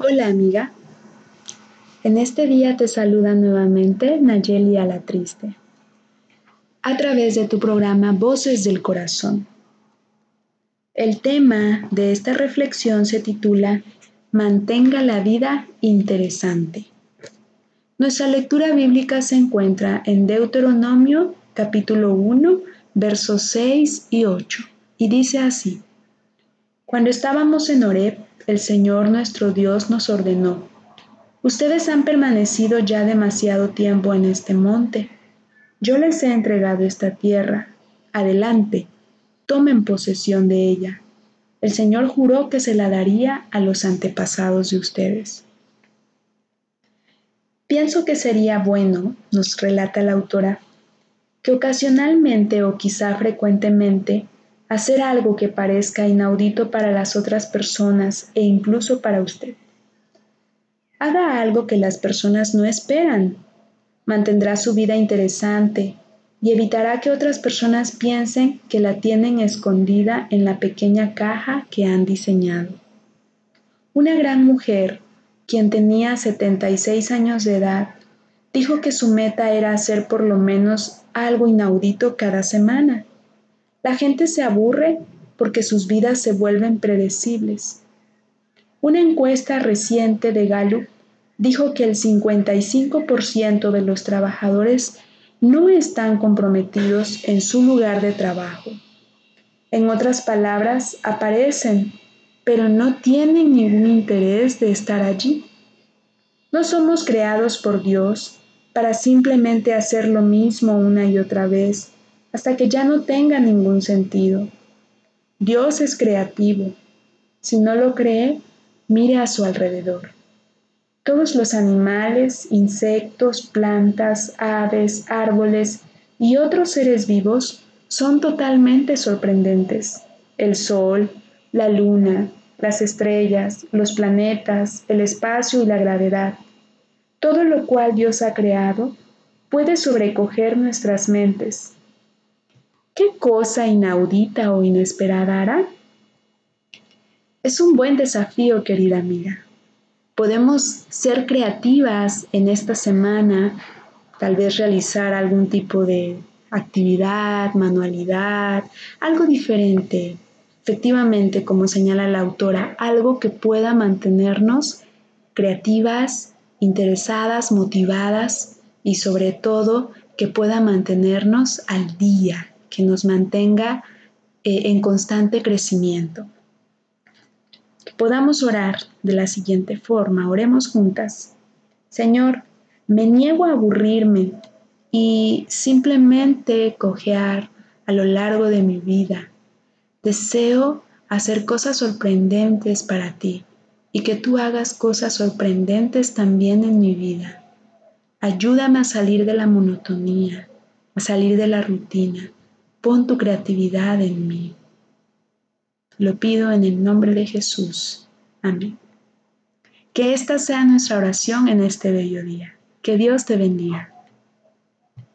Hola amiga, en este día te saluda nuevamente Nayeli a la Triste, a través de tu programa Voces del Corazón. El tema de esta reflexión se titula Mantenga la vida interesante. Nuestra lectura bíblica se encuentra en Deuteronomio capítulo 1, versos 6 y 8, y dice así, Cuando estábamos en Oreb, el Señor nuestro Dios nos ordenó, Ustedes han permanecido ya demasiado tiempo en este monte. Yo les he entregado esta tierra. Adelante, tomen posesión de ella. El Señor juró que se la daría a los antepasados de ustedes. Pienso que sería bueno, nos relata la autora, que ocasionalmente o quizá frecuentemente hacer algo que parezca inaudito para las otras personas e incluso para usted. Haga algo que las personas no esperan. Mantendrá su vida interesante y evitará que otras personas piensen que la tienen escondida en la pequeña caja que han diseñado. Una gran mujer, quien tenía 76 años de edad, dijo que su meta era hacer por lo menos algo inaudito cada semana la gente se aburre porque sus vidas se vuelven predecibles. Una encuesta reciente de Gallup dijo que el 55% de los trabajadores no están comprometidos en su lugar de trabajo. En otras palabras, aparecen, pero no tienen ningún interés de estar allí. No somos creados por Dios para simplemente hacer lo mismo una y otra vez hasta que ya no tenga ningún sentido. Dios es creativo. Si no lo cree, mire a su alrededor. Todos los animales, insectos, plantas, aves, árboles y otros seres vivos son totalmente sorprendentes. El sol, la luna, las estrellas, los planetas, el espacio y la gravedad. Todo lo cual Dios ha creado puede sobrecoger nuestras mentes ¿Qué cosa inaudita o inesperada hará? Es un buen desafío, querida amiga. Podemos ser creativas en esta semana, tal vez realizar algún tipo de actividad, manualidad, algo diferente. Efectivamente, como señala la autora, algo que pueda mantenernos creativas, interesadas, motivadas y sobre todo que pueda mantenernos al día, que nos mantenga eh, en constante crecimiento. podamos orar de la siguiente forma, oremos juntas. Señor, me niego a aburrirme y simplemente cojear a lo largo de mi vida. Deseo hacer cosas sorprendentes para ti y que tú hagas cosas sorprendentes también en mi vida. Ayúdame a salir de la monotonía, a salir de la rutina Pon tu creatividad en mí. Lo pido en el nombre de Jesús. Amén. Que esta sea nuestra oración en este bello día. Que Dios te bendiga.